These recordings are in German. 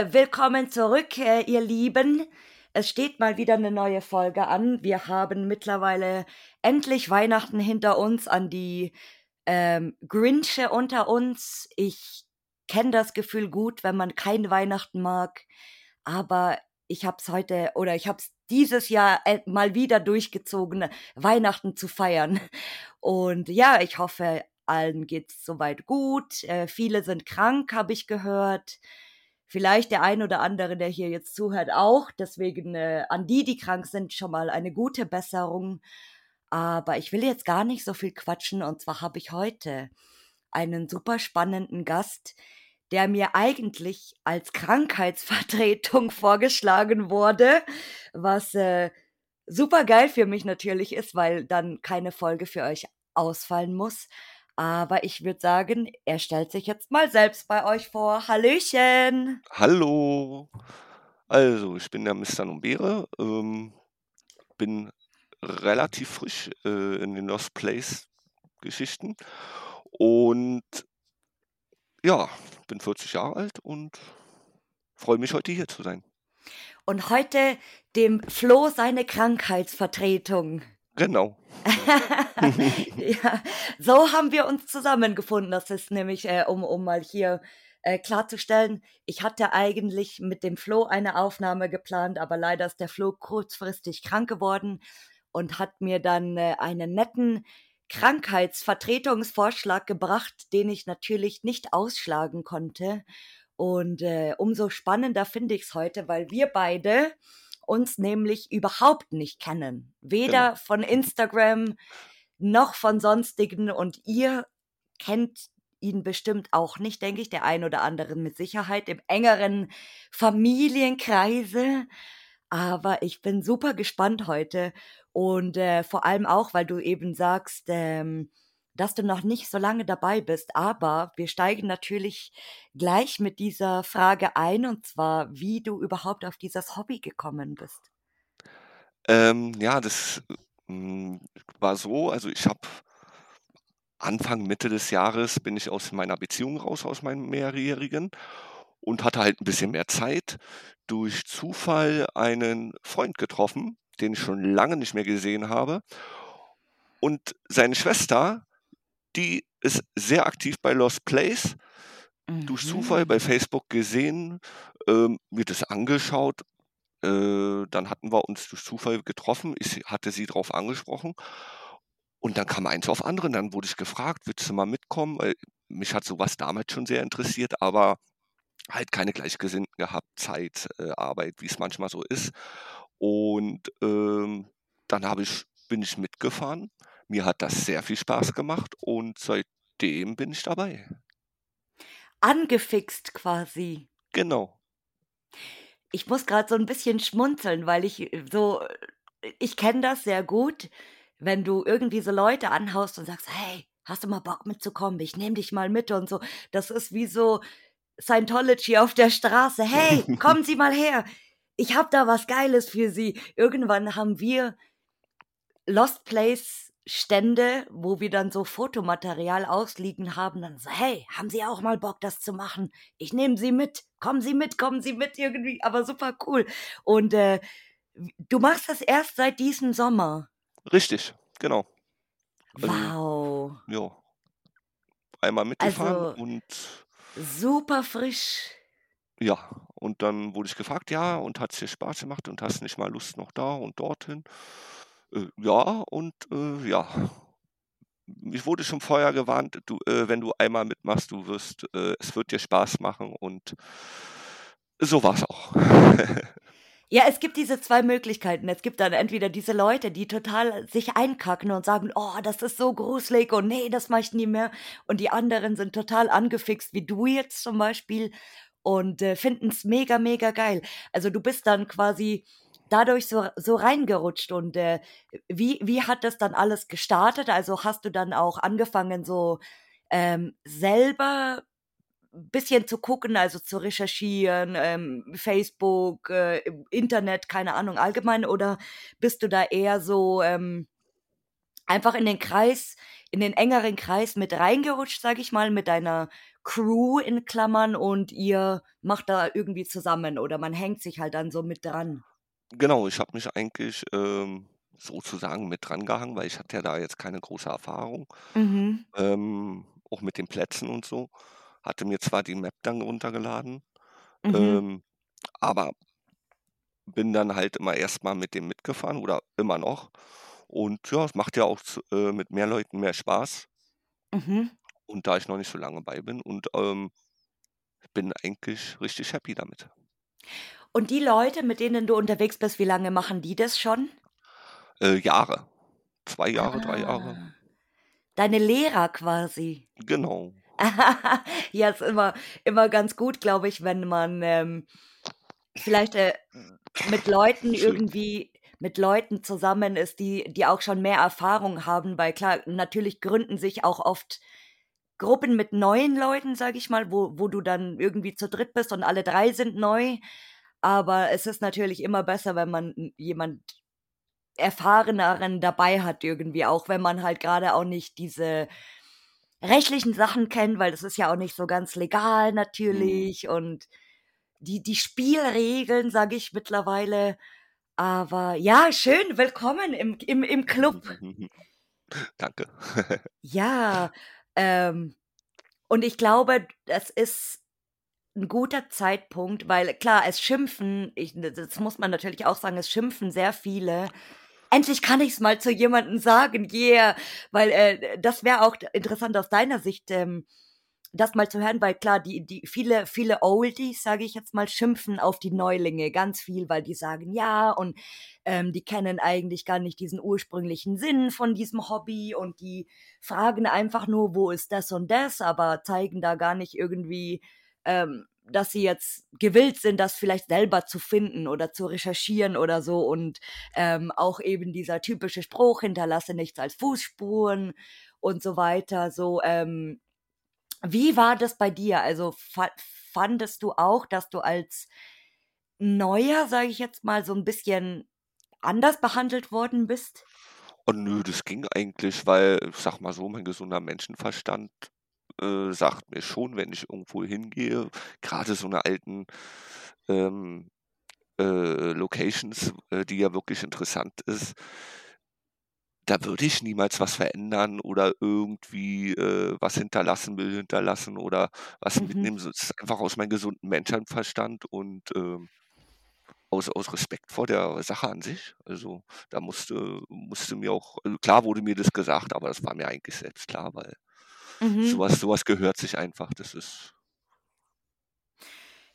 Äh, willkommen zurück, äh, ihr Lieben. Es steht mal wieder eine neue Folge an. Wir haben mittlerweile endlich Weihnachten hinter uns an die ähm, Grinche unter uns. Ich kenne das Gefühl gut, wenn man kein Weihnachten mag. Aber ich habe es heute oder ich habe es dieses Jahr äh, mal wieder durchgezogen, Weihnachten zu feiern. Und ja, ich hoffe, allen geht's soweit gut. Äh, viele sind krank, habe ich gehört. Vielleicht der ein oder andere, der hier jetzt zuhört, auch. Deswegen äh, an die, die krank sind, schon mal eine gute Besserung. Aber ich will jetzt gar nicht so viel quatschen. Und zwar habe ich heute einen super spannenden Gast, der mir eigentlich als Krankheitsvertretung vorgeschlagen wurde, was äh, super geil für mich natürlich ist, weil dann keine Folge für euch ausfallen muss. Aber ich würde sagen, er stellt sich jetzt mal selbst bei euch vor. Hallöchen. Hallo. Also, ich bin der Mr. Numbere, ähm, bin relativ frisch äh, in den Lost Place Geschichten und ja, bin 40 Jahre alt und freue mich heute hier zu sein. Und heute dem Flo seine Krankheitsvertretung. Genau. ja, so haben wir uns zusammengefunden. Das ist nämlich, äh, um, um mal hier äh, klarzustellen, ich hatte eigentlich mit dem Flo eine Aufnahme geplant, aber leider ist der Flo kurzfristig krank geworden und hat mir dann äh, einen netten Krankheitsvertretungsvorschlag gebracht, den ich natürlich nicht ausschlagen konnte. Und äh, umso spannender finde ich es heute, weil wir beide uns nämlich überhaupt nicht kennen. Weder genau. von Instagram noch von sonstigen und ihr kennt ihn bestimmt auch nicht, denke ich, der ein oder andere mit Sicherheit im engeren Familienkreise. Aber ich bin super gespannt heute und äh, vor allem auch, weil du eben sagst, ähm, dass du noch nicht so lange dabei bist. Aber wir steigen natürlich gleich mit dieser Frage ein, und zwar, wie du überhaupt auf dieses Hobby gekommen bist. Ähm, ja, das hm, war so, also ich habe Anfang, Mitte des Jahres bin ich aus meiner Beziehung raus, aus meinem mehrjährigen und hatte halt ein bisschen mehr Zeit. Durch Zufall einen Freund getroffen, den ich schon lange nicht mehr gesehen habe. Und seine Schwester die ist sehr aktiv bei Lost Place. Durch Zufall bei mhm. Facebook gesehen, ähm, mir das angeschaut. Äh, dann hatten wir uns durch Zufall getroffen. Ich hatte sie darauf angesprochen. Und dann kam eins auf andere. Dann wurde ich gefragt, willst du mal mitkommen? Weil mich hat sowas damals schon sehr interessiert, aber halt keine Gleichgesinnten gehabt, Zeit, äh, Arbeit, wie es manchmal so ist. Und ähm, dann ich, bin ich mitgefahren mir hat das sehr viel Spaß gemacht und seitdem bin ich dabei. Angefixt quasi. Genau. Ich muss gerade so ein bisschen schmunzeln, weil ich äh, so äh, ich kenne das sehr gut, wenn du irgendwie so Leute anhaust und sagst: „Hey, hast du mal Bock mitzukommen? Ich nehme dich mal mit“ und so. Das ist wie so Scientology auf der Straße: „Hey, kommen Sie mal her. Ich habe da was Geiles für Sie.“ Irgendwann haben wir Lost Place Stände, wo wir dann so Fotomaterial ausliegen haben, dann so, hey, haben Sie auch mal Bock, das zu machen? Ich nehme Sie mit, kommen Sie mit, kommen Sie mit irgendwie, aber super cool. Und äh, du machst das erst seit diesem Sommer. Richtig, genau. Also, wow. Ja. Einmal mitgefahren also, und. Super frisch. Ja, und dann wurde ich gefragt, ja, und hat es dir Spaß gemacht und hast nicht mal Lust noch da und dorthin? Äh, ja, und äh, ja. Ich wurde schon vorher gewarnt, du, äh, wenn du einmal mitmachst, du wirst, äh, es wird dir Spaß machen und so war es auch. Ja, es gibt diese zwei Möglichkeiten. Es gibt dann entweder diese Leute, die total sich einkacken und sagen, oh, das ist so gruselig und nee, das mache ich nie mehr. Und die anderen sind total angefixt, wie du jetzt zum Beispiel, und äh, finden es mega, mega geil. Also du bist dann quasi dadurch so, so reingerutscht. Und äh, wie, wie hat das dann alles gestartet? Also hast du dann auch angefangen, so ähm, selber bisschen zu gucken, also zu recherchieren, ähm, Facebook, äh, Internet, keine Ahnung, allgemein, oder bist du da eher so ähm, einfach in den Kreis in den engeren Kreis mit reingerutscht, sage ich mal, mit deiner Crew in Klammern und ihr macht da irgendwie zusammen oder man hängt sich halt dann so mit dran? Genau, ich habe mich eigentlich, ähm, sozusagen mit drangehangen, weil ich hatte ja da jetzt keine große Erfahrung, Mhm. ähm, auch mit den Plätzen und so. Hatte mir zwar die Map dann runtergeladen, Mhm. ähm, aber bin dann halt immer erst mal mit dem mitgefahren oder immer noch. Und ja, es macht ja auch z äh, mit mehr Leuten mehr Spaß. Mhm. Und da ich noch nicht so lange bei bin und, ähm, bin eigentlich richtig happy damit. Und die Leute, mit denen du unterwegs bist, wie lange machen die das schon? Äh, Jahre. 2 Jahre, 3 Jahre. Ah. Deine Lehrer quasi. Genau. Ja, ist immer immer ganz gut, glaube ich, wenn man, ähm, vielleicht, äh, mit Leuten irgendwie mit Leuten zusammen ist, die die auch schon mehr Erfahrung haben, weil klar, natürlich gründen sich auch oft Gruppen mit neuen Leuten, sage ich mal, wo wo du dann irgendwie zu dritt bist und alle 3 sind neu. Aber es ist natürlich immer besser, wenn man jemand Erfahreneren dabei hat irgendwie, auch wenn man halt grade auch nicht diese rechtlichen Sachen kennt, weil das ist ja auch nicht so ganz legal Mhm. natürlich und die die Spielregeln, sage ich mittlerweile. Aber ja, schön, willkommen im im im Club. Danke. Ja, ähm, und ich glaube, das ist 'n guter Zeitpunkt, weil klar, es schimpfen ich das muss man natürlich auch sagen, es schimpfen sehr viele. Endlich kann ich's mal zu jemandem sagen, yeah, weil, äh, das wäre auch interessant aus deiner Sicht, ähm, das mal zu hören, weil klar, die die viele viele Oldies, sage ich jetzt mal, schimpfen auf die Neulinge ganz viel, weil die sagen: „Ja, und, ähm, die kennen eigentlich gar nicht diesen ursprünglichen Sinn von diesem Hobby und die fragen einfach nur: ‚Wo ist das und das?‘, aber zeigen da gar nicht irgendwie, ähm, dass sie jetzt gewillt sind, das vielleicht selber zu finden oder zu recherchieren oder so.“ Und, ähm, auch eben dieser typische Spruch: „Hinterlasse nichts als Fußspuren“ und so weiter, so, ähm wie war das bei dir? Also, fa fandest du auch, dass du als Neuer, sage ich jetzt mal, so 'n bisschen anders behandelt worden bist? Oh nö, das ging eigentlich, weil, ich sage mal so, mein gesunder Menschenverstand, äh, sagt mir schon, wenn ich irgendwo hingehe, grade so 'ne alten, ähm, äh, Locations, äh, die ja wirklich interessant ist da würde ich niemals was verändern oder irgendwie, äh, was hinterlassen will hinterlassen oder was Mhm. mitnehmen. Das ist einfach aus meinem gesunden Menschenverstand und, ähm, aus aus Respekt vor der Sache an sich. Also, da musste musste mir auch also, klar wurde mir das gesagt, aber das war mir eigentlich selbst klar, weil Mhm. was so was gehört sich einfach. Das ist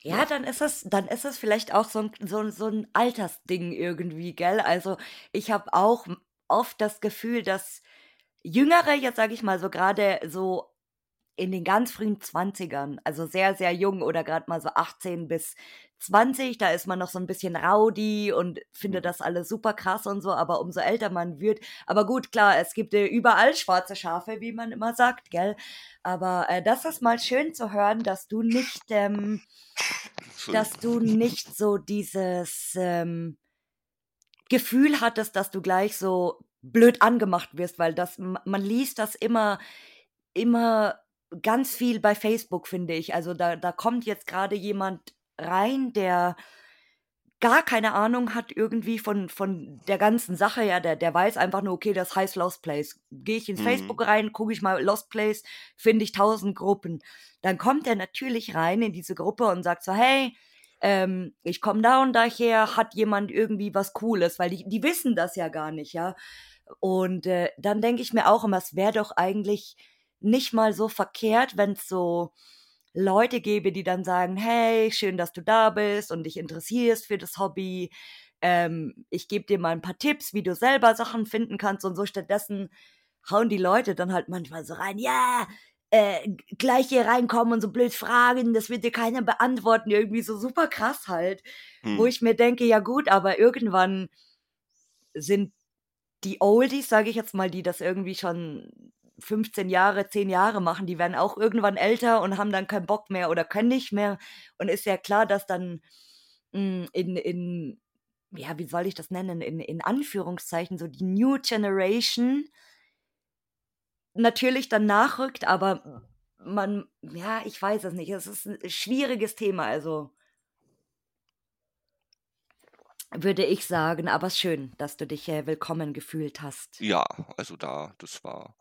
Ja, ja. dann ist es dann ist es vielleicht auch so 'n so so 'n Altersding irgendwie, gell? Also, ich habe auch oft das Gefühl, dass Jüngere, jetzt sage ich mal so grade so in den ganz frühen 20ern, also sehr, sehr jung oder grad mal so 18 bis 20, da ist man noch so 'n bisschen rowdy und findet Mhm. das alles super krass und so, aber umso älter man wird aber gut, klar, es gibt, äh, überall schwarze Schafe, wie man immer sagt, gell? Aber, äh, das ist mal schön zu hören, dass du nicht, ähm dass du nicht so dieses, ähm Gefühl hattest, dass du gleich so blöd angemacht wirst, weil das man liest das immer immer ganz viel bei Facebook, finde ich. Also, da da kommt jetzt grade jemand rein, der gar keine Ahnung hat irgendwie von von der ganzen Sache, ja, der der weiß einfach nur: „Okay, das heißt Lost Place.“ Gehe ich ins Mhm. Facebook rein, gucke ich mal Lost Place, finde ich 1.000 Gruppen. Dann kommt der natürlich rein in diese Gruppe und sagt so: „Hey, ähm, ich komme da und daher, hat jemand irgendwie was Cooles?“ Weil die die wissen das ja gar nicht, ja? Und, äh, dann denke ich mir auch immer, es wäre doch eigentlich nicht mal so verkehrt, wenn's so Leute gäbe, die dann sagen: „Hey, schön, dass du da bist und dich interessierst für das Hobby. Ähm, ich gebe dir mal 'n paar Tipps, wie du selber Sachen finden kannst“ und so. Stattdessen hauen die Leute dann halt manchmal so rein: „Ja, äh, g gleich hier reinkommen und so blöd fragen, das wird dir keiner beantworten.“ Irgendwie so super krass halt, wo Mhm. ich mir denke: „Ja gut, aber irgendwann sind die Oldies, sage ich jetzt mal, die das irgendwie schon 15 Jahre, 10 Jahre machen, die werden auch irgendwann älter und haben dann keinen Bock mehr oder können nicht mehr. Und ist ja klar, dass dann, hm, in in ja, wie soll ich das nennen, in in Anführungszeichen so die New Generation natürlich dann nachrückt, aber man, ja, ich weiß es nicht. Es ist ein schwieriges Thema, also würde ich sagen, aber schön, dass du dich äh, willkommen gefühlt hast. Ja, also da, das war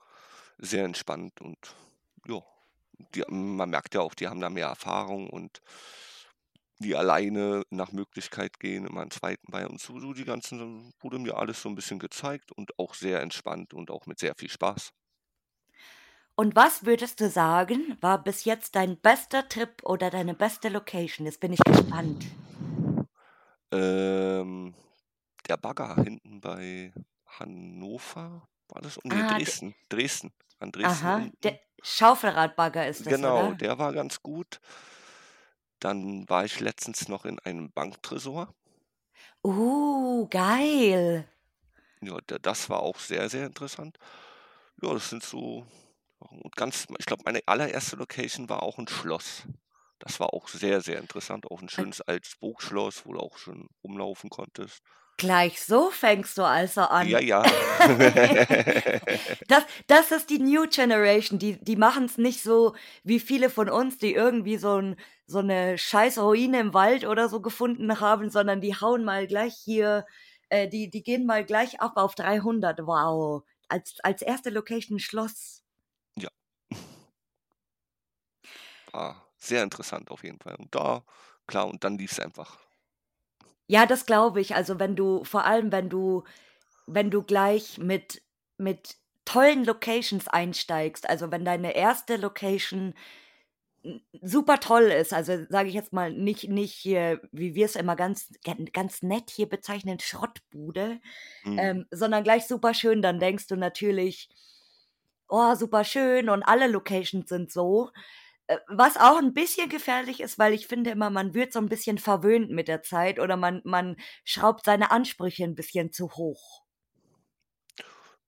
sehr entspannt und ja, die, man merkt ja auch, die haben da mehr Erfahrung und die alleine nach Möglichkeit gehen, immer einen zweiten bei uns. So, so die ganzen, wurde mir alles so ein bisschen gezeigt und auch sehr entspannt und auch mit sehr viel Spaß. Und was würdest du sagen, war bis jetzt dein bester Trip oder deine beste Location? Jetzt bin ich gespannt. Ähm, der Bagger hinten bei Hannover war das? Nee, Ah, de, Dresden. Dresden. An Dresden aha, der. Schaufelradbagger ist das, Genau, oder? der war ganz gut. Dann war ich letztens noch in einem Banktresor. Uh, geil. Ja, da- das war auch sehr, sehr interessant. Ja, das sind so. Und ganz, ich glaube, meine allererste Location war auch ein Schloss. Das war auch sehr, sehr interessant. Auch ein Äh, schönes altes Burgschloss, wo du auch schon rumlaufen konntest. Gleich so fängst du also Ja, an. ja. Das, das ist die New Generation. Die, die machen es nicht so wie viele von uns, die irgendwie so, ein, so eine scheiß Ruine im Wald oder so gefunden haben, sondern die hauen mal gleich hier, äh, die, die gehen mal gleich ab auf 300. Wow. Als, als erste Location Schloss. ja, war sehr interessant auf jeden Fall. Und da, klar, und dann lief es einfach. Ja, das glaube ich. Also wenn du, vor allem wenn du, wenn du gleich mit, mit tollen Locations einsteigst, also wenn deine erste Location super toll ist, also sage ich jetzt mal nicht, nicht hier, wie wir es immer ganz, gan- ganz nett hier bezeichnen, Schrottbude, Mhm. ähm, sondern gleich super schön, dann denkst du natürlich, oh, super schön und alle Locations sind so. Äh, Was auch ein bisschen gefährlich ist, weil ich finde immer, man wird so ein bisschen verwöhnt mit der Zeit oder man, man schraubt seine Ansprüche ein bisschen zu hoch.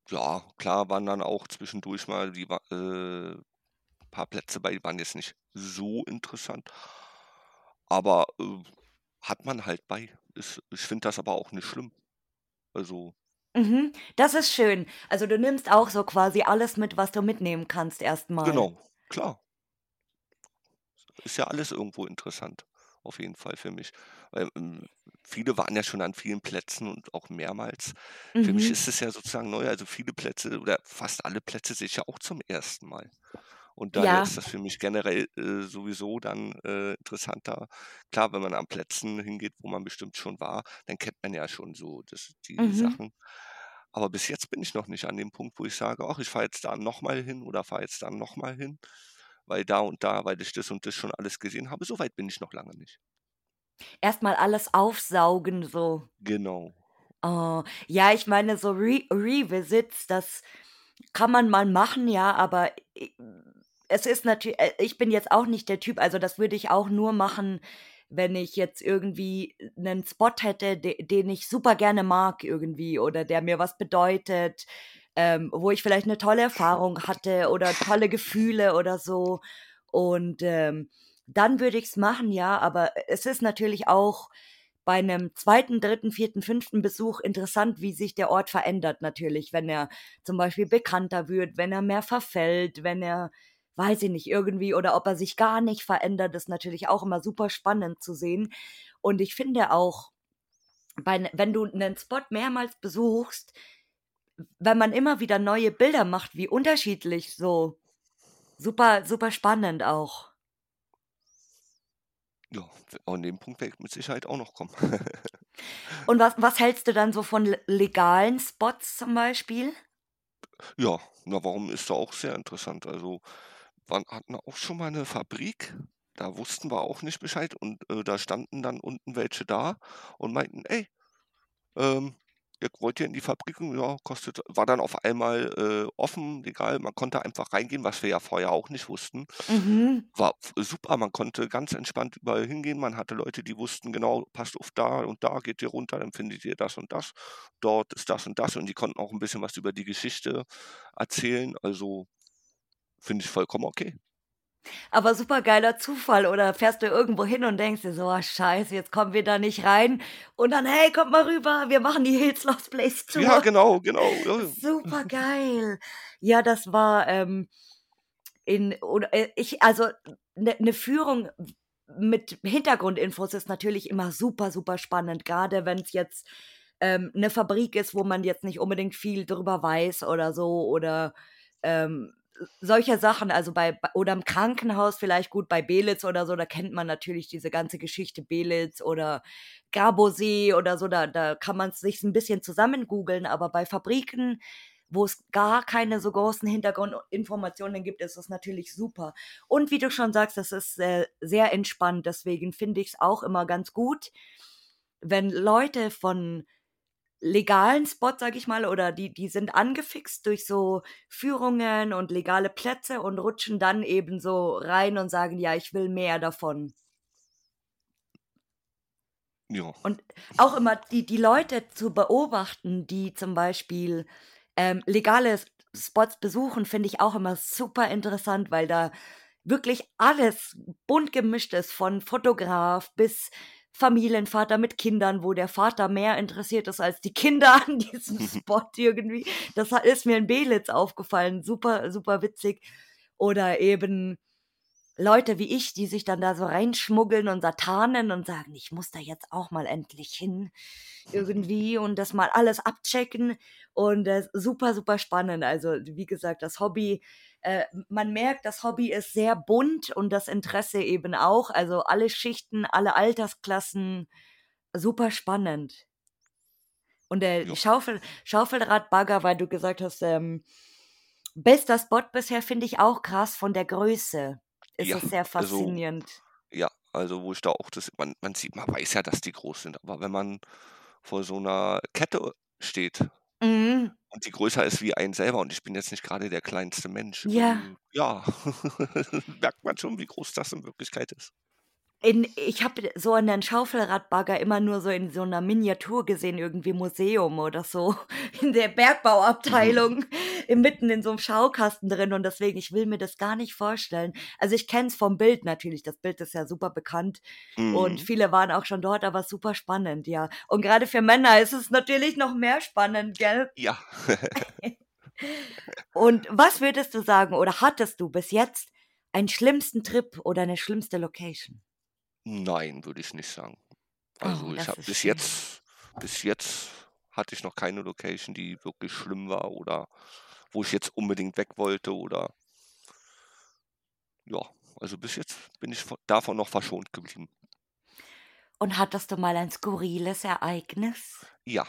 Ja, klar waren dann auch zwischendurch mal die wa- äh, paar Plätze bei, die waren jetzt nicht so interessant, aber äh, hat man halt bei. Ist, ich finde das aber auch nicht schlimm. Also, Mhm, das ist schön. Also du nimmst auch so quasi alles mit, was du mitnehmen kannst erstmal. genau, klar. Ist ja alles irgendwo interessant, auf jeden Fall für mich. Weil, ähm, viele waren ja schon an vielen Plätzen und auch mehrmals. Für mich Mhm. ist es ja sozusagen neu, also viele Plätze oder fast alle Plätze sehe ich ja auch zum ersten Mal. Und daher Ja, ist das für mich generell äh, sowieso dann äh, interessanter. Klar, wenn man an Plätzen hingeht, wo man bestimmt schon war, dann kennt man ja schon so das, die mhm. Sachen. Aber bis jetzt bin ich noch nicht an dem Punkt, wo ich sage, ach, ich fahre jetzt da nochmal hin oder fahre jetzt da nochmal hin, weil da und da, weil ich das und das schon alles gesehen habe. So weit bin ich noch lange nicht. Erstmal alles aufsaugen so. Genau. Oh, ja, ich meine, so Re Revisits, das kann man mal machen, ja, aber es ist natürlich äh, ich bin jetzt auch nicht der Typ also, das würde ich auch nur machen, wenn ich jetzt irgendwie 'nen Spot hätte, de den ich super gerne mag irgendwie oder der mir was bedeutet, ähm, wo ich vielleicht 'ne tolle Erfahrung hatte oder tolle Gefühle oder so. Und, ähm, dann würde ich's machen, ja, aber es ist natürlich auch bei 'nem 2., 3., 4., 5. Besuch interessant, wie sich der Ort verändert natürlich, wenn er zum Beispiel bekannter wird, wenn er mehr verfällt, wenn er weiß ich nicht, irgendwie oder ob er sich gar nicht verändert, ist natürlich auch immer super spannend zu sehen. Und ich finde auch, bei wenn du 'nen Spot mehrmals besuchst, wenn man immer wieder neue Bilder macht, wie unterschiedlich so super super spannend auch. Ja, an dem Punkt werde ich mit Sicherheit auch noch kommen. Und was was hältst du dann so von le legalen Spots zum Beispiel? Ja, na, warum ist doch auch sehr interessant. Also, wir hatten auch schon mal 'ne Fabrik, da wussten wir auch nicht Bescheid und, äh, da standen dann unten welche da und meinten: „Ey, ähm, wollt ihr in die Fabrik?“ Und ja, kostet war dann auf einmal, äh, offen, legal, man konnte einfach reingehen, was wir ja vorher auch nicht wussten. Mhm. War super, man konnte ganz entspannt überall hingehen. Man hatte Leute, die wussten genau: „Passt auf, da und da geht ihr runter, dann findet ihr das und das. Dort ist das und das.“ Und die konnten auch 'n bisschen was über die Geschichte erzählen. Also, finde ich vollkommen okay. Aber super geiler Zufall oder fährst du irgendwo hin und denkst dir so: „Ah, scheiße, jetzt kommen wir da nicht rein“ und dann: „Hey, kommt mal rüber, wir machen die Hills Lost Place Ja, Tour.“ genau, genau, ja, ja. Supergeil. Ja, das war, ähm, in oder, äh, ich also 'ne 'ne Führung mit Hintergrundinfos ist natürlich immer super, super spannend, grade wenn's jetzt, ähm, 'ne Fabrik ist, wo man jetzt nicht unbedingt viel drüber weiß oder so oder, ähm, solche Sachen. Also, bei oder im Krankenhaus vielleicht gut, bei Belitz oder so, da kennt man natürlich diese ganze Geschichte Belitz oder Garbosee oder so, da da kann man's sich 'n bisschen zusammen googeln, aber bei Fabriken, wo es gar keine so großen Hintergrundinformationen gibt, ist das natürlich super. Und wie du schon sagst, das ist, äh, sehr entspannt, deswegen finde ich's auch immer ganz gut, wenn Leute von legalen Spots, sage ich mal, oder die die sind angefixt durch so Führungen und legale Plätze und rutschen dann eben so rein und sagen: „Ja, ich will mehr davon.“ Ja. Und auch immer die die Leute zu beobachten, die zum Beispiel, ähm, legale Spots besuchen, finde ich auch immer super interessant, weil da wirklich alles bunt gemischt ist, von Fotograf bis Familienvater mit Kindern, wo der Vater mehr interessiert ist als die Kinder an diesem Spot irgendwie. Das ist mir in Belitz aufgefallen, super, super witzig. Oder eben Leute wie ich, die sich dann da so reinschmuggeln und da tarnen und sagen: „Ich muss da jetzt auch mal endlich hin irgendwie und das mal alles abchecken.“ Und, äh, super, super spannend. Also, wie gesagt, das Hobby äh, man merkt, das Hobby ist sehr bunt und das Interesse eben auch. Also, alle Schichten, alle Altersklassen, super spannend. Und, äh, die Ja. Schaufel Schaufelradbagger, weil du gesagt hast, ähm, bester Spot bisher finde ich auch krass von der Größe ist Ja, es sehr also faszinierend. ja, also, wo ich da auch das man man sieht man weiß ja, dass die groß sind, aber wenn man vor so 'ner Kette steht Mhm. und die größer ist wie einen selber und ich bin jetzt nicht grade der kleinste Mensch, Ja. ja, merkt man schon, wie groß das in Wirklichkeit ist. In ich habe so einen Schaufelradbagger immer nur so in so 'ner Miniatur gesehen, irgendwie Museum oder so, in der Mhm. Bergbauabteilung, äh, mitten in so 'nem Schaukasten drin und deswegen, ich will mir das gar nicht vorstellen. Also, ich kenne es vom Bild natürlich, das Bild ist ja super bekannt und Mhm. viele waren auch schon dort, aber super spannend, ja. Und grade für Männer ist es natürlich noch mehr spannend, gell? Ja. Und was würdest du sagen oder hattest du bis jetzt einen schlimmsten Trip oder 'ne schlimmste Location? Nein, würde ich nicht sagen. Oh, Also, ich das habe bis schön. jetzt bis jetzt hatte ich noch keine Location, die wirklich schlimm war oder wo ich jetzt unbedingt weg wollte oder ja, also, bis jetzt bin ich vo davon noch verschont geblieben. Und hattest du mal ein skurriles Ereignis? Ja.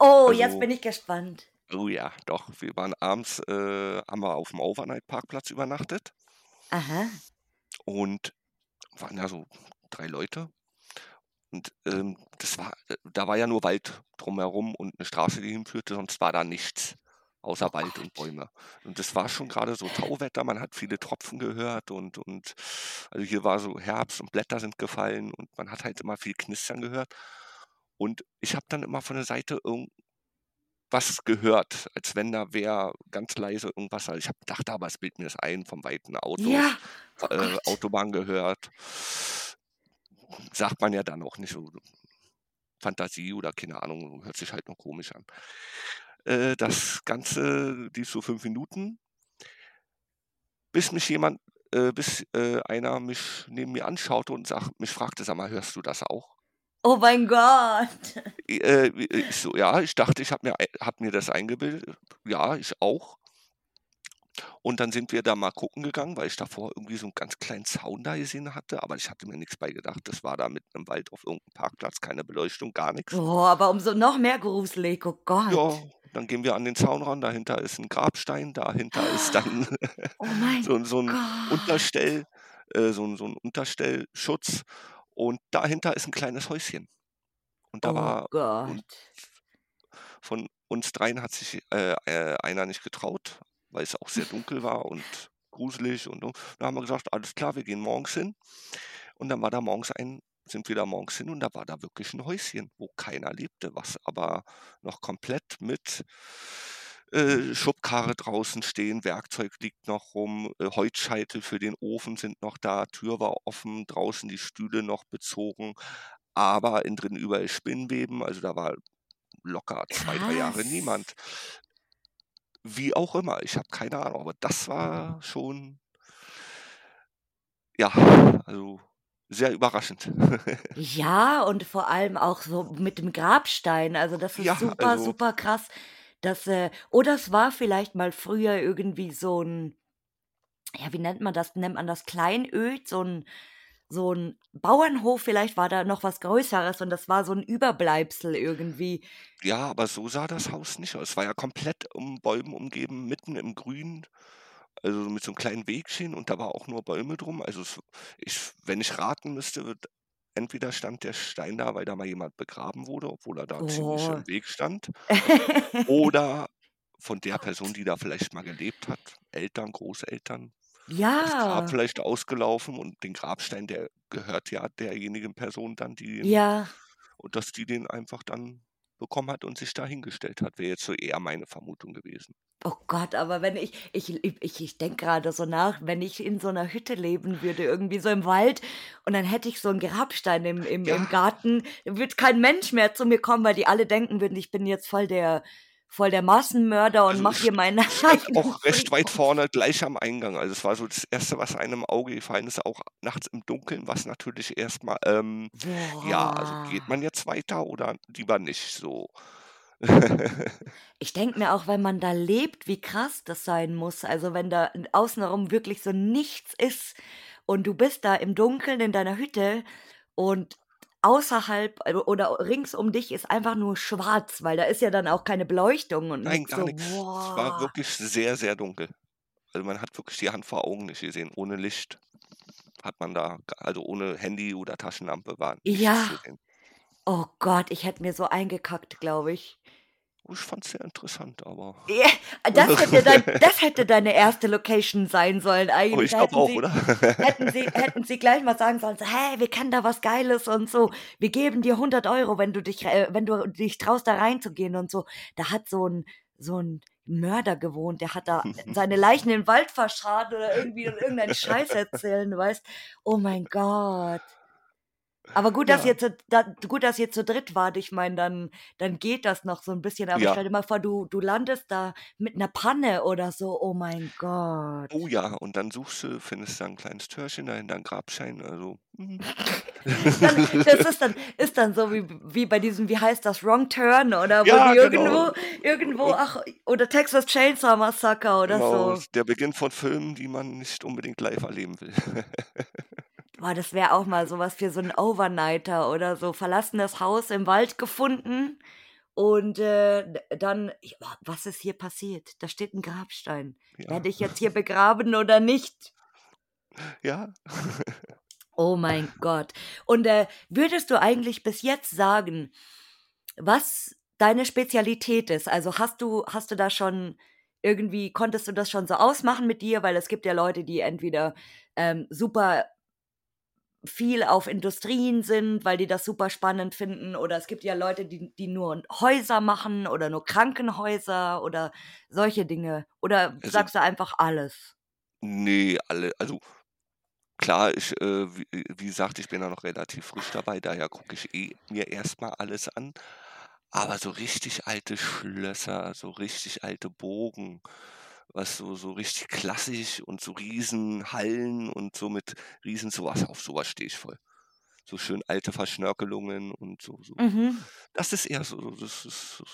Oh, jetzt Also bin ich gespannt. oh ja, doch. Wir waren abends äh, haben wir auf'm Overnight-Parkplatz übernachtet Aha. und waren ja so 3 Leute. Und, ähm, das war äh, da war ja nur Wald drumherum und 'ne Straße, die hinführte, sonst war da nichts außer Oh Wald und. Bäume. Und das war schon grade so Tauwetter, man hat viele Tropfen gehört und und also, hier war so Herbst und Blätter sind gefallen und man hat halt immer viel Knistern gehört. Und ich habe dann immer von der Seite irgendwas gehört, als wenn da wer ganz leise irgendwas also, ich habe dachte aber, es bilde mir das ein, vom Weiten Autos, Ja, oh äh. Autobahn gehört. Sagt man ja dann auch nicht so Fantasie oder keine Ahnung, hört sich halt nur komisch an. Äh, das Ganze lief so 5 Minuten bis mich jemand äh, bis, äh, einer mich neben mir anschaute und sagt mich fragte: „Sag mal, hörst du das auch?“ Oh mein Gott. I äh, ich so: „Ja“, ich dachte, ich habe mir ei habe mir das eingebildet. Ja, ich auch. Und dann sind wir da mal gucken gegangen, weil ich davor irgendwie so 'n ganz kleinen Zaun da gesehen hatte, aber ich hatte mir nix bei gedacht. Das war da mitten im Wald auf irgend 'nem Parkplatz, keine Beleuchtung, gar nix. Oh, aber umso noch mehr gruselig, oh Ja, Gott. Dann gehen wir an den Zaun ran, dahinter ist 'n Grabstein, dahinter ist dann Oh so so 'n Gott. Unterstell äh, so so 'n Unterstellschutz und dahinter ist 'n kleines Häuschen. Und da Oh war und Gott. von uns dreien hat sich, äh, äh, einer nicht getraut, weil's auch sehr dunkel war und gruselig und so. Dann haben wir gesagt: „Alles klar, wir gehen morgens hin.“ Und dann war da morgens ein sind wir da morgens hin und da war da wirklich 'n Häuschen, wo keiner lebte, was aber noch komplett mit äh, Schubkarre draußen stehen, Werkzeug liegt noch rum, äh, Holzscheitel für den Ofen sind noch da, Tür war offen, draußen die Stühle noch bezogen, aber innen drin überall Spinnweben, also da war locker zwei, drei Jahre niemand. Wie auch immer, ich habe keine Ahnung, aber das war schon ja, also sehr überraschend. Ja, und vor allem auch so mit dem Grabstein. Also, das ist Ja, super, also super krass, dass, äh oder es war vielleicht mal früher irgendwie so 'n ja, wie nennt man das? Nennt man das Kleinöd? So 'n so 'n Bauernhof vielleicht war da noch was Größeres und das war so 'n Überbleibsel irgendwie. Ja, aber so sah das Haus nicht aus. Es war ja komplett um Bäumen umgeben, mitten im Grün, also mit so 'nem kleinen Wegchen und da war auch nur Bäume drum. Also es ich wenn ich raten müsste, wird entweder stand der Stein da, weil da mal jemand begraben wurde, obwohl er da ziemlich Oh. im Weg stand, oder von der Person, die da vielleicht mal gelebt hat, Eltern, Großeltern, das Grab Ja. vielleicht ausgelaufen und den Grabstein, der gehört ja derjenigen Person dann, die Ja. und dass die den einfach dann bekommen hat und sich da hingestellt hat, wäre jetzt so eher meine Vermutung gewesen. Oh Gott, aber wenn ich ich ich ich denke grade so nach, wenn ich in so 'ner Hütte leben würde, irgendwie so im Wald und dann hätte ich so 'n Grabstein im im im Ja. Garten, dann würde kein Mensch mehr zu mir kommen, weil die alle denken würden, ich bin jetzt voll der voll der Massenmörder und Also mache es hier meinen stand eigenen auch recht weit vorne gleich am Eingang. Also, es war so das Erste, was einem im Auge gefallen ist, auch nachts im Dunkeln, was natürlich erst mal, ähm ja, also geht man jetzt weiter oder lieber nicht so? Ich denke mir auch, wenn man da lebt, wie krass das sein muss. Also, wenn da n außen herum wirklich so nichts ist und du bist da im Dunkeln in deiner Hütte und außerhalb, äh, oder rings um dich ist einfach nur schwarz, weil da ist ja dann auch keine Beleuchtung und Nein, gar so. nix. Es war wirklich sehr, sehr dunkel. Also, man hat wirklich die Hand vor Augen nicht gesehen. Ohne Licht hat man da also ohne Handy oder Taschenlampe war nichts zu Ja. sehen. Oh Gott, ich hätte mir so eingekackt, glaube ich. Oh, ich fand's sehr interessant, aber Ja, das hätte dein das hätte deine 1. Location sein sollen Oh, eigentlich. ich Da glaube hätten auch, sie oder? hätten sie hätten sie gleich mal sagen sollen, so: „Hey, wir kennen da was Geiles und so. Wir geben dir 100 €, wenn du dich äh, wenn du dich traust, da reinzugehen“ und so. Da hat so 'n so 'n Mörder gewohnt, der hat da seine Leichen im Wald verscharrt oder irgendwie irgend 'nen Scheiß erzählen, weißt? Oh mein Gott. Aber gut, dass Ja. ihr zu da gut, dass ihr zu dritt wart. Ich meine, dann dann geht das noch so 'n bisschen, aber Ja. stell dir mal vor, du du landest da mit 'ner Panne oder so. Oh mein Gott. Oh ja, und dann suchst du findest da 'n kleines Türchen, dahinter 'n Grabstein, also, mhm. Dann das ist dann ist dann so wie wie bei diesem wie heißt das, Wrong Turn oder wo Ja, genau. irgendwo irgendwo ach, oder Texas Chainsaw Massacre oder Genau, so. der Beginn von Filmen, die man nicht unbedingt live erleben will. Boah, das wäre auch mal so was für so 'n Overnighter oder so. Verlassenes Haus im Wald gefunden und, äh, dann was ist hier passiert? Da steht 'n Grabstein. Ja. Werde ich jetzt hier begraben oder nicht? Ja. Oh mein Gott. Und, äh, würdest du eigentlich bis jetzt sagen, was deine Spezialität ist? Also, hast du hast du da schon irgendwie konntest du das schon so ausmachen mit dir? Weil es gibt ja Leute, die entweder, ähm, super viel auf Industrien sind, weil die das super spannend finden, oder es gibt ja Leute, die die nur Häuser machen oder nur Krankenhäuser oder solche Dinge. Oder Also sagst du einfach alles? Ne, alle also klar, ich, äh, wie wie gesagt, ich bin da noch relativ frisch dabei, daher gucke ich eh mir erst mal alles an. Aber so richtig alte Schlösser, so richtig alte Burgen, was so so richtig klassisch und so Riesenhallen und so mit riesen so was auf so was stehe ich voll. So schön alte Verschnörkelungen und so so. Mhm. Das ist eher so das ist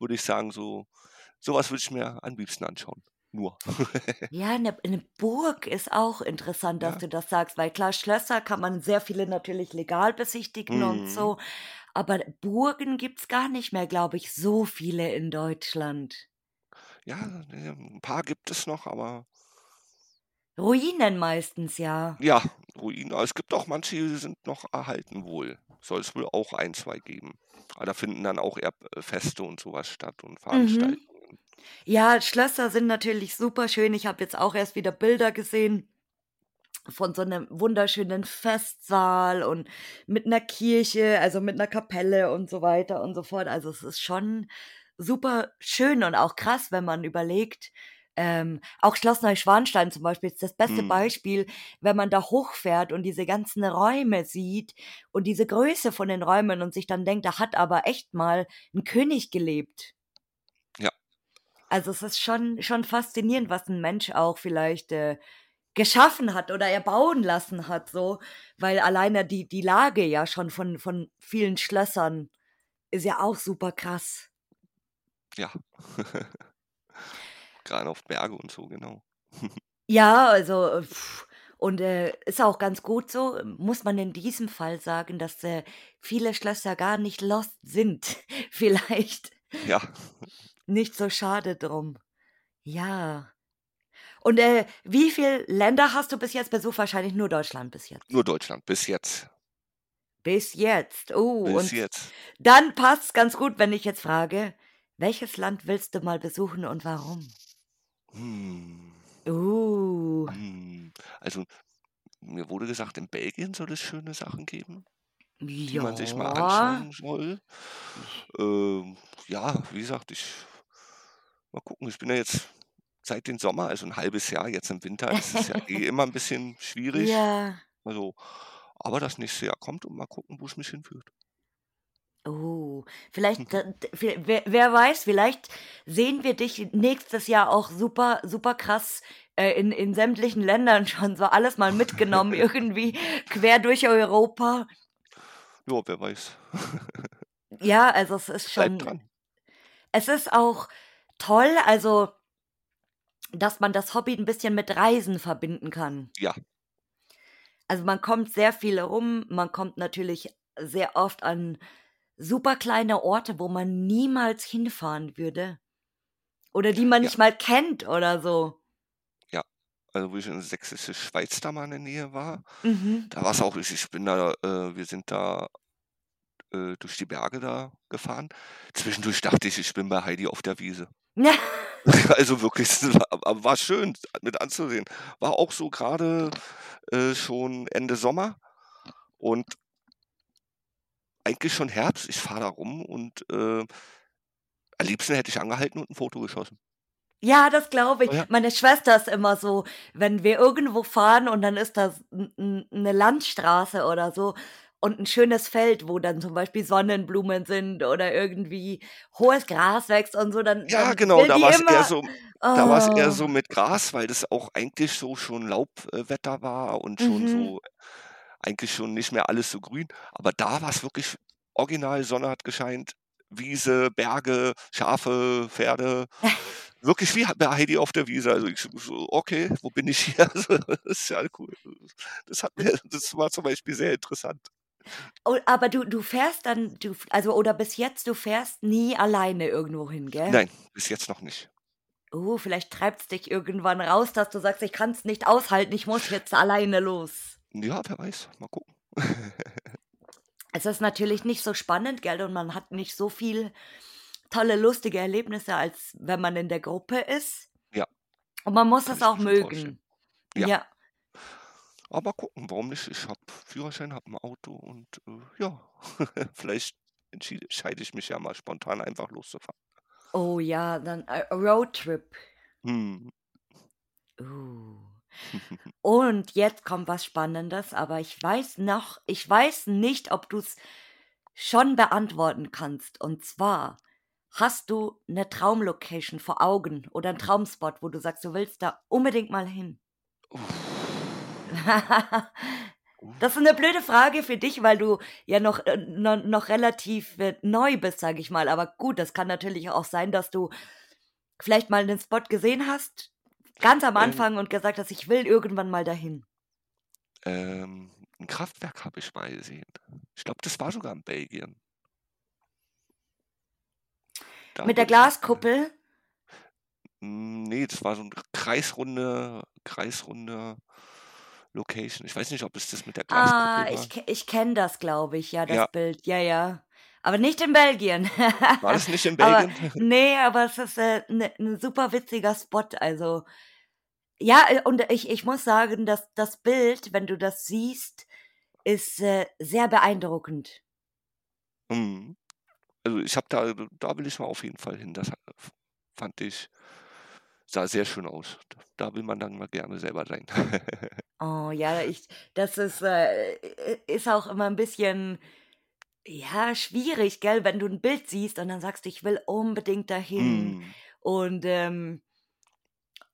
würde ich sagen, so so was würde ich mir am liebsten anschauen, nur. Ja, 'ne 'ne Burg ist auch interessant, dass Ja. du das sagst, weil klar, Schlösser kann man sehr viele natürlich legal besichtigen und Mhm. so, aber Burgen gibt's gar nicht mehr, glaube ich, so viele in Deutschland. Ja, ne, 'n paar gibt es noch, aber Ruinen meistens, ja. Ja, Ruinen, aber es gibt auch manche, die sind noch erhalten wohl. Soll es wohl auch 1, 2 geben. Aber da finden dann auch eher, äh, Feste und so was statt und Mhm. Veranstaltungen. Ja, Schlösser sind natürlich superschön. Ich habe jetzt auch erst wieder Bilder gesehen von so 'nem wunderschönen Festsaal und mit 'ner Kirche, also mit 'ner Kapelle und so weiter und so fort. Also, es ist schon super schön und auch krass, wenn man überlegt, ähm, auch Schloss Neuschwanstein zum Beispiel ist das beste Mhm. Beispiel, wenn man da hochfährt und diese ganzen Räume sieht und diese Größe von den Räumen und sich dann denkt, da hat aber echt mal ein König gelebt. Ja. Also es ist schon, schon faszinierend, was ein Mensch auch vielleicht äh, geschaffen hat oder erbauen lassen hat, so, weil alleine die, die Lage ja schon von, von vielen Schlössern ist ja auch super krass. Ja. Gerade auf Berge und so, genau. Ja, also, äh, und äh, ist auch ganz gut so, muss man in diesem Fall sagen, dass äh, viele Schlösser gar nicht lost sind. Vielleicht Ja. nicht so schade drum. Ja. Und äh, wie viele Länder hast du bis jetzt besucht? Wahrscheinlich nur Deutschland bis jetzt. Nur Deutschland, bis jetzt. Bis jetzt. Oh, Bis und jetzt. dann passt ganz gut, wenn ich jetzt frage, welches Land willst du mal besuchen und warum? Hm. Uh, Hm. Also, mir wurde gesagt, in Belgien soll es schöne Sachen geben, die man sich mal ja. anschauen soll. Ähm, ja, wie gesagt, ich mal gucken. Ich bin ja jetzt seit dem Sommer, also ein halbes Jahr, jetzt im Winter ist es ja eh immer ein bisschen schwierig. Ja. Also, aber das nächste Jahr kommt und mal gucken, wo es mich hinführt. Oh, vielleicht, wer, wer weiß, vielleicht sehen wir dich nächstes Jahr auch super, super krass äh, in, in sämtlichen Ländern schon so alles mal mitgenommen, irgendwie quer durch Europa. Ja, wer weiß. Ja, also es ist schon, dran. es ist auch toll, also, dass man das Hobby ein bisschen mit Reisen verbinden kann. Ja, Also man kommt sehr viel rum, man kommt natürlich sehr oft an super kleine Orte, wo man niemals hinfahren würde. Oder die man ja, nicht mal kennt oder so. ja. Also, wo ich in der sächsischen Schweiz da mal in der Nähe war, Mhm. da war es auch, ich, ich bin da, äh, wir sind da äh, durch die Berge da gefahren. Zwischendurch dachte ich, ich bin bei Heidi auf der Wiese. Ja. Also wirklich, es war, aber war schön mit anzusehen. War auch so gerade äh, schon Ende Sommer und eigentlich schon Herbst. Ich fahre da rum und äh, am liebsten hätte ich angehalten und ein Foto geschossen. Ja, das glaube ich. Oh ja. Meine Schwester ist immer so, wenn wir irgendwo fahren und dann ist da eine Landstraße oder so und ein schönes Feld, wo dann zum Beispiel Sonnenblumen sind oder irgendwie hohes Gras wächst und so, dann, Ja, dann genau, da war es eher so, da war es eher oh, so mit Gras, weil das auch eigentlich so schon Laubwetter war und schon mhm. so eigentlich schon nicht mehr alles so grün. Aber da war es wirklich original, Sonne hat gescheint, Wiese, Berge, Schafe, Pferde. Wirklich wie bei Heidi auf der Wiese. Also ich so, okay, wo bin ich hier? Also, das ist ja cool. Das hat mir, das war zum Beispiel sehr interessant. Oh, aber du, du fährst dann, du, also, oder bis jetzt, du fährst nie alleine irgendwo hin, gell? Nein, bis jetzt noch nicht. Oh, vielleicht treibt's dich irgendwann raus, dass du sagst, ich kann's nicht aushalten, ich muss jetzt alleine los. Ja, wer weiß. Mal gucken. Es ist natürlich nicht so spannend, gell, und man hat nicht so viel tolle, lustige Erlebnisse, als wenn man in der Gruppe ist. Ja, Und man muss kann es ich auch mögen. Ja, Ja. aber gucken, warum nicht? Ich habe Führerschein, habe ein Auto und äh, ja, vielleicht entscheide ich mich ja mal spontan einfach loszufahren. Oh ja, dann äh, Roadtrip. Hm. Uh. Und jetzt kommt was Spannendes, aber ich weiß noch, ich weiß nicht, ob du es schon beantworten kannst. Und zwar, hast du eine Traumlocation vor Augen oder einen Traumspot, wo du sagst, du willst da unbedingt mal hin? Das ist eine blöde Frage für dich, weil du ja noch, äh, noch, noch relativ äh, neu bist, sage ich mal. Aber gut, das kann natürlich auch sein, dass du vielleicht mal einen Spot gesehen hast, ganz am Ähm, Anfang und gesagt hast, ich will irgendwann mal dahin. ähm, ein Kraftwerk habe ich mal gesehen. Ich glaube, das war sogar in Belgien. Da Mit der ich. Glaskuppel? Hm, Nee, das war so eine kreisrunde, kreisrunde Location. Ich weiß nicht, ob es das mit der Ah, Glaskuppel ich, war. ke- ich kenne das, glaube ich, ja, das Ja, Bild. Ja, ja. Aber nicht in Belgien. war das nicht in aber, Belgien? nee, aber es ist ein äh, ne, ne super witziger Spot. Also, ja, äh, und ich, ich muss sagen, dass das Bild, wenn du das siehst, ist äh, sehr beeindruckend. Hm. Also, ich habe da da will ich mal auf jeden Fall hin. Das fand ich sah sehr schön aus. Da will man dann mal gerne selber sein. Oh ja, ich das ist, äh, ist auch immer ein bisschen, ja, schwierig, gell, wenn du ein Bild siehst und dann sagst du: „Ich will unbedingt dahin.“ Mhm. Und, ähm,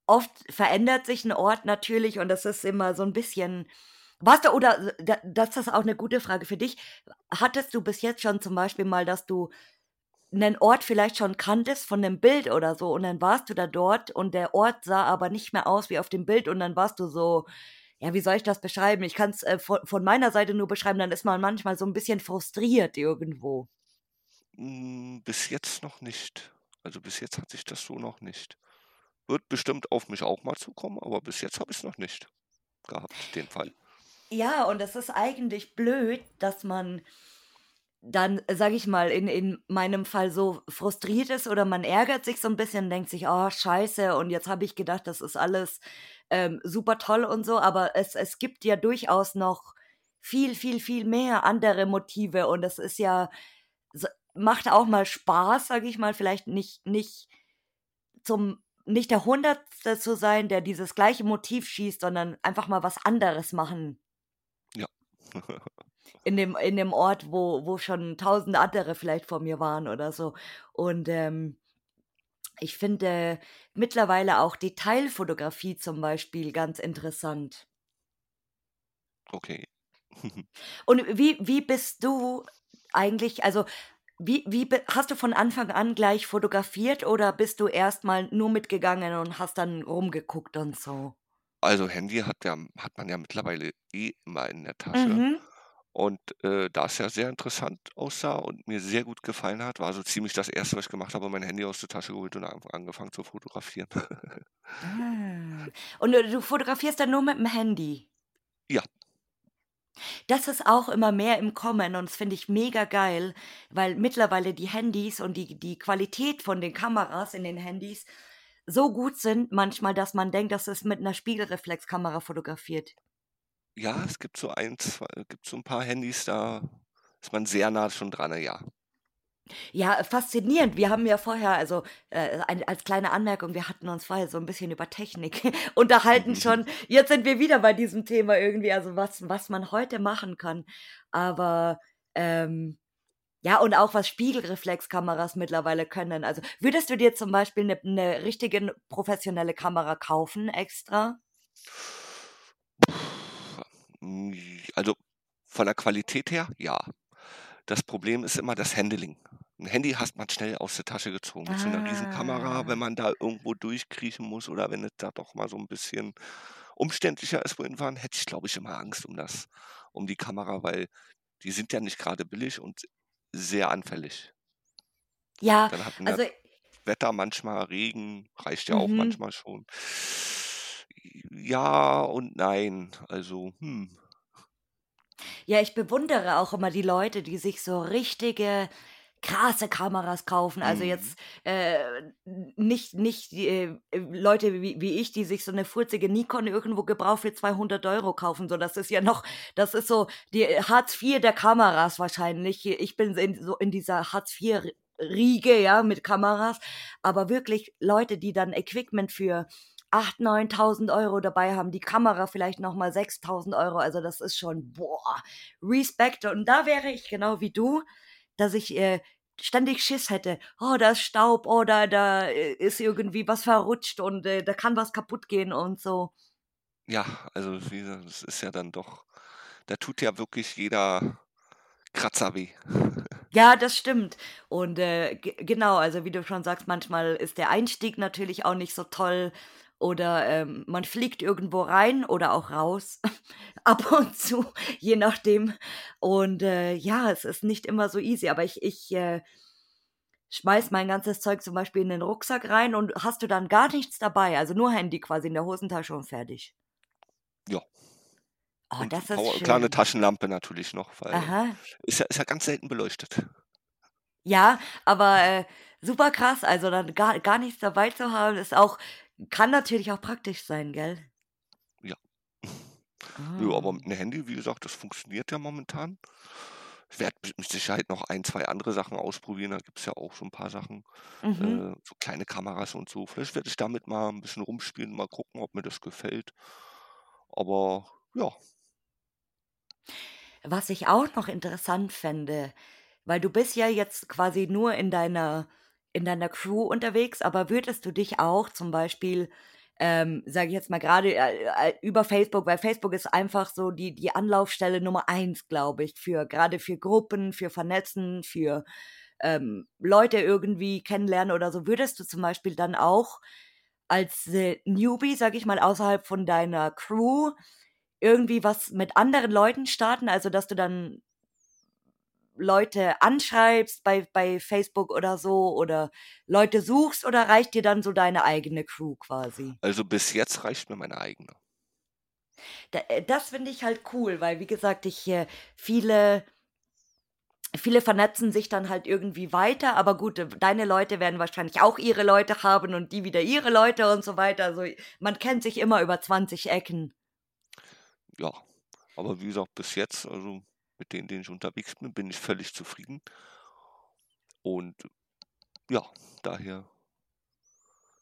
oft verändert sich ein Ort natürlich und das ist immer so ein bisschen warst du oder da das ist auch eine gute Frage für dich. Hattest du bis jetzt schon zum Beispiel mal, dass du 'nen Ort vielleicht schon kanntest von 'nem Bild oder so und dann warst du da dort und der Ort sah aber nicht mehr aus wie auf dem Bild und dann warst du so ja, wie soll ich das beschreiben? Ich kann's, äh, von von meiner Seite nur beschreiben, dann ist man manchmal so 'n bisschen frustriert irgendwo. Hm, bis jetzt noch nicht. Also, bis jetzt hat sich das so noch nicht. Wird bestimmt auf mich auch mal zukommen, aber bis jetzt habe ich's noch nicht gehabt, den Fall. Ja, und das ist eigentlich blöd, dass man dann, sage ich mal, in in meinem Fall so frustriert ist oder man ärgert sich so 'n bisschen, denkt sich: „Oh, scheiße, und jetzt habe ich gedacht, das ist alles, ähm, super toll und so“, aber es es gibt ja durchaus noch viel, viel, viel mehr andere Motive und es ist ja macht auch mal Spaß, sage ich mal, vielleicht nicht nicht zum nicht der Hundertste zu sein, der dieses gleiche Motiv schießt, sondern einfach mal was anderes machen. Ja. In dem in dem Ort, wo wo schon tausend andere vielleicht vor mir waren oder so. Und, ähm, ich finde mittlerweile auch Detailfotografie zum Beispiel ganz interessant. Okay. Und wie wie bist du eigentlich also, wie wie hast du von Anfang an gleich fotografiert oder bist du erst mal nur mitgegangen und hast dann rumgeguckt und so? Also, Handy hat ja hat man ja mittlerweile eh immer in der Tasche. Mhm. Und, äh, da es ja sehr interessant aussah und mir sehr gut gefallen hat, war so ziemlich das Erste, was ich gemacht habe, mein Handy aus der Tasche geholt und angefangen zu fotografieren. Ah. Und du du fotografierst dann nur mit dem Handy? Ja, Das ist auch immer mehr im Kommen und das finde ich mega geil, weil mittlerweile die Handys und die die Qualität von den Kameras in den Handys so gut sind manchmal, dass man denkt, das ist mit 'ner Spiegelreflexkamera fotografiert. Ja, es gibt so ein, zwei gibt so ein paar Handys, da ist man sehr nah schon dran, ja. Ja, faszinierend. Wir haben ja vorher also, äh, ein als kleine Anmerkung, wir hatten uns vorher so 'n bisschen über Technik unterhalten schon. Jetzt sind wir wieder bei diesem Thema irgendwie, also was was man heute machen kann. Aber, ähm ja, und auch was Spiegelreflexkameras mittlerweile können. Also, würdest du dir zum Beispiel 'ne 'ne richtige professionelle Kamera kaufen extra? Hm, also, von der Qualität her, ja. Das Problem ist immer das Handling. 'N Handy hast man schnell aus der Tasche gezogen. Mit so 'ner Riesenkamera, wenn Ah. man da irgendwo durchkriechen muss oder wenn es da doch mal so 'n bisschen umständlicher ist, wohin fahren, hätte ich, glaube ich, immer Angst um das um die Kamera, weil die sind ja nicht grade billig und sehr anfällig. Ja, Dann hat man also Wetter, manchmal Regen, reicht ja auch mhm. manchmal schon. Ja und nein. Also, hm. Ja, ich bewundere auch immer die Leute, die sich so richtige krasse Kameras kaufen. Also Mhm. jetzt, äh, nicht nicht die, äh, äh, Leute wie wie ich, die sich so 'ne furzige Nikon irgendwo gebraucht für 200 Euro kaufen. So, das ist ja noch das ist so die Hartz IV der Kameras wahrscheinlich. Ich bin in so in dieser Hartz IV Riege, ja, mit Kameras. Aber wirklich Leute, die dann Equipment für 8, 9.000 Euro dabei haben, die Kamera vielleicht noch mal 6.000 Euro. Also, das ist schon, boah, Respekt. Und da wäre ich genau wie du, dass ich, äh, ständig Schiss hätte: „Oh, da ist Staub, oh, da äh, ist irgendwie was verrutscht und, äh, da kann was kaputtgehen“ und so. Ja, also, das ist ja dann doch da tut ja wirklich jeder Kratzer weh. Ja, das stimmt. Und, äh, ge genau, also, wie du schon sagst, manchmal ist der Einstieg natürlich auch nicht so toll oder, ähm, man fliegt irgendwo rein oder auch raus, ab und zu, je nachdem. Und, äh, ja, es ist nicht immer so easy, aber ich ich, äh, schmeiße mein ganzes Zeug zum Beispiel in den Rucksack rein und hast du dann gar nichts dabei, also, nur Handy quasi in der Hosentasche und fertig. Ja, Oh, und das ist schön. Taschenlampe natürlich noch, weil Aha. ist ja ist ja ganz selten beleuchtet. Ja, aber, äh, super krass, also, dann gar gar nichts dabei zu haben, ist auch kann natürlich auch praktisch sein, gell? Ja. Nö, aber Ah. mit 'nem Handy, wie gesagt, das funktioniert ja momentan. Ich werde mit Sicherheit noch ein, 2 andere Sachen ausprobieren. Da gibt's ja auch so 'n paar Sachen, Mhm. äh, so kleine Kameras und so. Vielleicht werde ich damit mal 'n bisschen rumspielen, mal gucken, ob mir das gefällt. Aber ja. Was ich auch noch interessant fände, weil du bist ja jetzt quasi nur in deiner in deiner Crew unterwegs, aber würdest du dich auch zum Beispiel, ähm, sage ich jetzt mal grade, äh, äh, über Facebook weil Facebook ist einfach so die die Anlaufstelle Nummer 1, glaube ich, für grade für Gruppen, für Vernetzen, für, ähm, Leute irgendwie kennenlernen oder so. Würdest du zum Beispiel dann auch als, äh, Newbie, sage ich mal, außerhalb von deiner Crew irgendwie was mit anderen Leuten starten? Also, dass du dann Leute anschreibst bei bei Facebook oder so oder Leute suchst oder reicht dir dann so deine eigene Crew quasi? Also, bis jetzt reicht mir meine eigene. Da äh, das finde ich halt cool, weil wie gesagt, ich, äh viele viele vernetzen sich dann halt irgendwie weiter, aber gut, äh, deine Leute werden wahrscheinlich auch ihre Leute haben und die wieder ihre Leute und so weiter. Also, man kennt sich immer über 20 Ecken. Ja, aber wie gesagt, bis jetzt, also mit denen, denen ich unterwegs bin, bin ich völlig zufrieden. Und ja, daher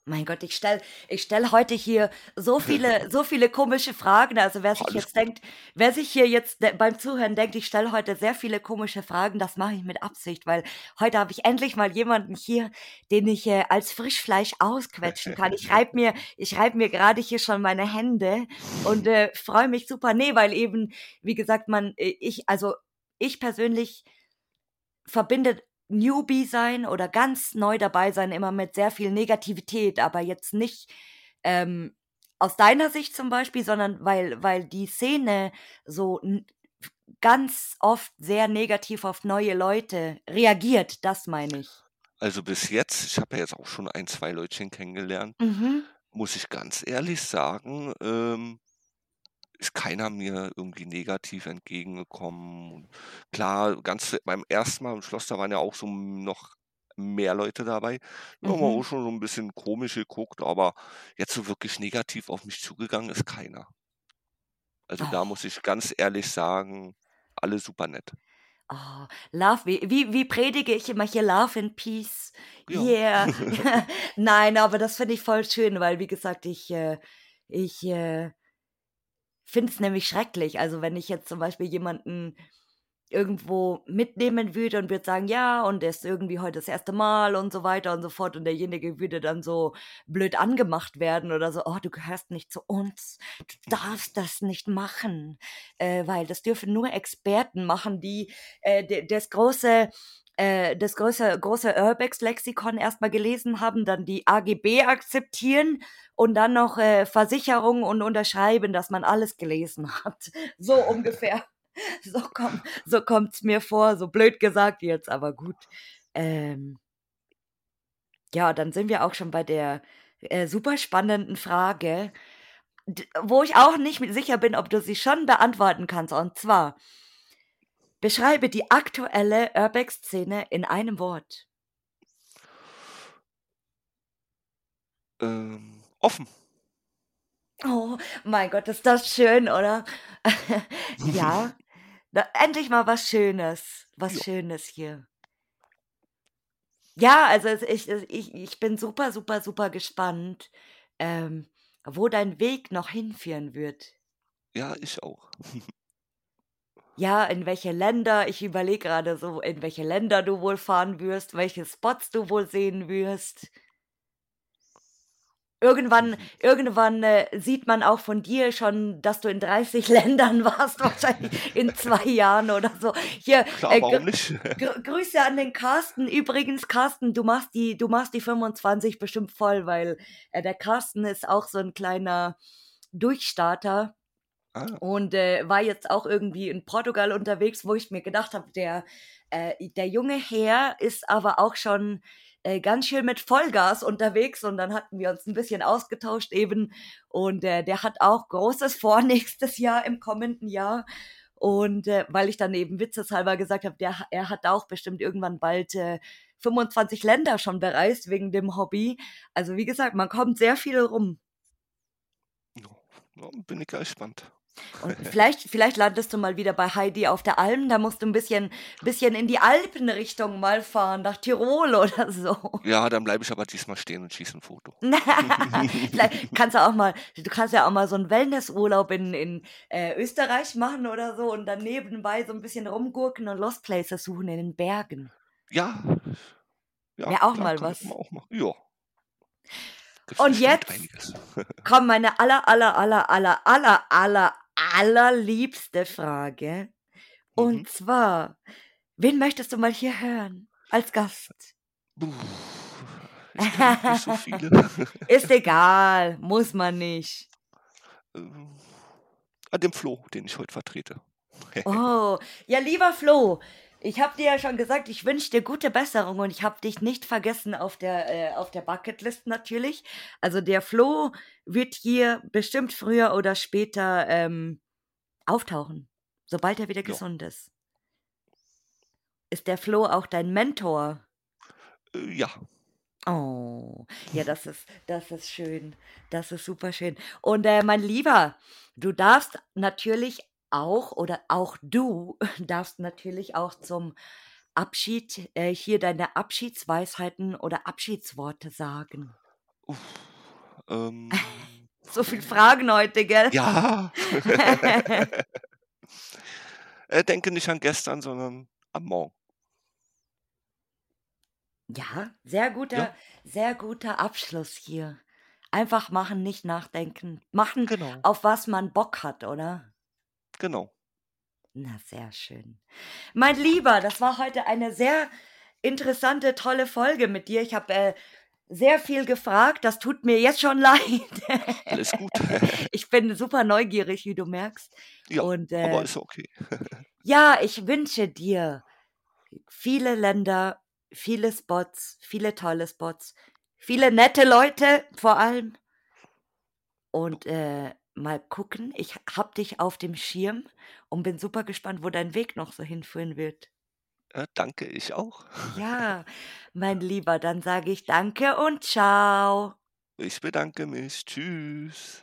Mein Gott, ich stelle ich stelle heute hier so viele so viele komische Fragen. Also, wer sich Alles jetzt gut. denkt wer sich hier jetzt beim Zuhören denkt, ich stelle heute sehr viele komische Fragen, das mache ich mit Absicht, weil heute habe ich endlich mal jemanden hier, den ich, äh, als Frischfleisch ausquetschen kann. Ich reibe mir ich reibe mir grade hier schon meine Hände und, äh, freue mich super. Ne, weil eben, wie gesagt, man äh, ich also, ich persönlich verbinde Newbie sein oder ganz neu dabei sein immer mit sehr viel Negativität, aber jetzt nicht, ähm, aus deiner Sicht zum Beispiel, sondern weil weil die Szene so ganz oft sehr negativ auf neue Leute reagiert, das meine ich. Also, bis jetzt ich habe ja jetzt auch schon 1, 2 Leutchen kennengelernt, Mhm. muss ich ganz ehrlich sagen, ähm, ist keiner mir irgendwie negativ entgegengekommen. Und klar, ganz beim 1. Mal im Schloss, da waren ja auch so noch mehr Leute dabei. Da haben wir auch Mhm. schon so 'n bisschen komisch geguckt, aber jetzt so wirklich negativ auf mich zugegangen ist keiner. Also, da muss ich ganz ehrlich sagen, alle super nett. Oh, Love wie wie wie predige ich immer hier Love and Peace. Ja. Yeah. Nein, aber das finde ich voll schön, weil wie gesagt, ich, äh ich, äh finde es nämlich schrecklich. Also, wenn ich jetzt zum Beispiel jemanden irgendwo mitnehmen würde und würde sagen: „Ja, und der ist irgendwie heute das 1. Mal“ und so weiter und so fort und derjenige würde dann so blöd angemacht werden oder so: „Oh, du gehörst nicht zu uns. Du darfst das nicht machen, äh, weil das dürfen nur Experten machen, die, äh, das große äh, das große große Urbex-Lexikon erst mal gelesen haben, dann die AGB akzeptieren und dann noch, äh, Versicherung und unterschreiben, dass man alles gelesen hat.“ So ungefähr. So komm so kommt's mir vor, so blöd gesagt jetzt, aber gut. Ähm ja, dann sind wir auch schon bei der, äh, super spannenden Frage, wo ich auch nicht sicher bin, ob du sie schon beantworten kannst, und zwar beschreibe die aktuelle Urbex-Szene in einem Wort. Ähm, offen. Oh, mein Gott, ist das schön, oder? Ja, na endlich mal was Schönes was Ja. Schönes hier. Ja, also, ich ich ich bin super, super, super gespannt, ähm, wo dein Weg noch hinführen wird. Ja, ich auch. Ja, in welche Länder ich überlege grade so, in welche Länder du wohl fahren wirst, welche Spots du wohl sehen wirst. Irgendwann Mhm. irgendwann, äh, sieht man auch von dir schon, dass du in 30 Ländern warst, wahrscheinlich in 2 Jahren oder so. Hier, Klar, äh, warum nicht? Gr Grüße an den Carsten. Übrigens, Carsten, du machst die du machst die 25 bestimmt voll, weil, äh, der Carsten ist auch so 'n kleiner Durchstarter Ah. und, äh, war jetzt auch irgendwie in Portugal unterwegs, wo ich mir gedacht habe, der äh, der junge Herr ist aber auch schon, äh, ganz schön mit Vollgas unterwegs und dann hatten wir uns 'n bisschen ausgetauscht eben und, äh, der hat auch Großes vor nächstes Jahr im kommenden Jahr und, äh, weil ich dann eben witzeshalber gesagt habe, der er hat auch bestimmt irgendwann bald, äh, 25 Länder schon bereist wegen dem Hobby. Also, wie gesagt, man kommt sehr viel rum. Ja, bin ich gespannt. Und vielleicht, vielleicht landest du mal wieder bei Heidi auf der Alm. Da musst du ein bisschen, bisschen in die Alpenrichtung mal fahren, nach Tirol oder so. Ja, dann bleibe ich aber diesmal stehen und schieße ein Foto. kannst du auch mal, du kannst ja auch mal so einen Wellnessurlaub in, in äh, Österreich machen oder so und dann nebenbei so ein bisschen rumgurken und Lost Places suchen in den Bergen. Ja. ja Wäre auch mal was. Auch mal. Ja. Und jetzt kommt meine aller, aller, aller, aller, aller, aller, allerliebste Frage. Und mhm. zwar, wen möchtest du mal hier hören als Gast? Puh, nicht so viele. Ist egal, muss man nicht. Ähm, an dem Flo, den ich heute vertrete. oh, ja, lieber Flo, ich habe dir ja schon gesagt, ich wünsche dir gute Besserung und ich habe dich nicht vergessen auf der, äh, auf der Bucketlist natürlich. Also der Flo wird hier bestimmt früher oder später ähm, auftauchen, sobald er wieder ja. gesund ist. Ist der Flo auch dein Mentor? Äh, ja. Oh, ja, das ist, das ist schön. Das ist super schön. Und äh, mein Lieber, du darfst natürlich auch oder auch du darfst natürlich auch zum Abschied äh, hier deine Abschiedsweisheiten oder Abschiedsworte sagen. Uff, ähm, so viele Fragen heute, gell? Ja. äh, denke nicht an gestern, sondern am Morgen. Ja, sehr guter, ja. sehr guter Abschluss hier. Einfach machen, nicht nachdenken. Machen, genau. auf was man Bock hat, oder? Genau. Na, sehr schön. Mein Lieber, das war heute eine sehr interessante, tolle Folge mit dir. Ich habe äh, sehr viel gefragt. Das tut mir jetzt schon leid. Alles gut. ich bin super neugierig, wie du merkst. Ja, Und, äh, aber ist okay. ja, ich wünsche dir viele Länder, viele Spots, viele tolle Spots, viele nette Leute vor allem. Und äh, mal gucken. Ich hab dich auf dem Schirm und bin super gespannt, wo dein Weg noch so hinführen wird. Ja, danke, ich auch. Ja, mein Lieber, dann sage ich danke und ciao. Ich bedanke mich. Tschüss.